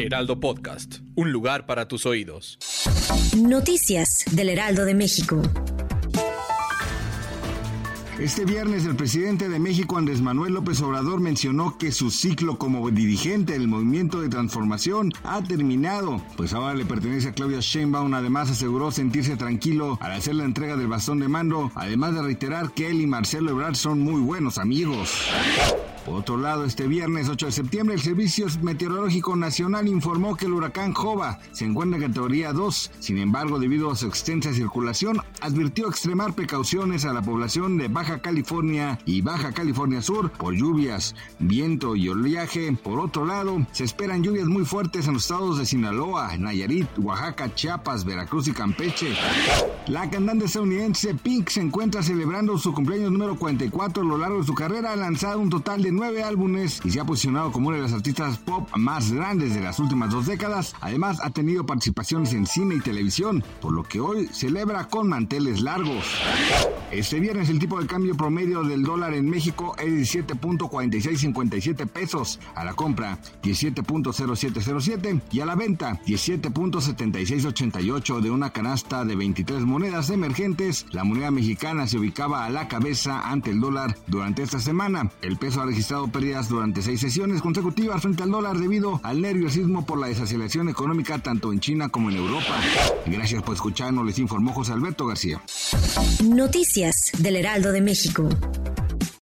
Heraldo Podcast, un lugar para tus oídos. Noticias del Heraldo de México. Este viernes el presidente de México Andrés Manuel López Obrador mencionó que su ciclo como dirigente del movimiento de transformación ha terminado, pues ahora le pertenece a Claudia Sheinbaum. Además aseguró sentirse tranquilo al hacer la entrega del bastón de mando, además de reiterar que él y Marcelo Ebrard son muy buenos amigos. Por otro lado, este viernes 8 de septiembre, el Servicio Meteorológico Nacional informó que el huracán Jova se encuentra en categoría 2. Sin embargo, debido a su extensa circulación, advirtió extremar precauciones a la población de Baja California y Baja California Sur por lluvias, viento y oleaje. Por otro lado, se esperan lluvias muy fuertes en los estados de Sinaloa, Nayarit, Oaxaca, Chiapas, Veracruz y Campeche. La cantante estadounidense Pink se encuentra celebrando su cumpleaños número 44 a lo largo de su carrera. Ha lanzado un total de nueve álbumes y se ha posicionado como una de las artistas pop más grandes de las últimas dos décadas. Además, ha tenido participaciones en cine y televisión, por lo que hoy celebra con manteles largos. Este viernes el tipo de cambio promedio del dólar en México es 17.4657 pesos. A la compra 17.0707 y a la venta 17.7688 de una canasta de 23 monedas emergentes. La moneda mexicana se ubicaba a la cabeza ante el dólar durante esta semana. El peso ha registrado pérdidas durante seis sesiones consecutivas frente al dólar debido al nerviosismo por la desaceleración económica tanto en China como en Europa. Gracias por escucharnos, les informó José Alberto García. Noticias del Heraldo de México.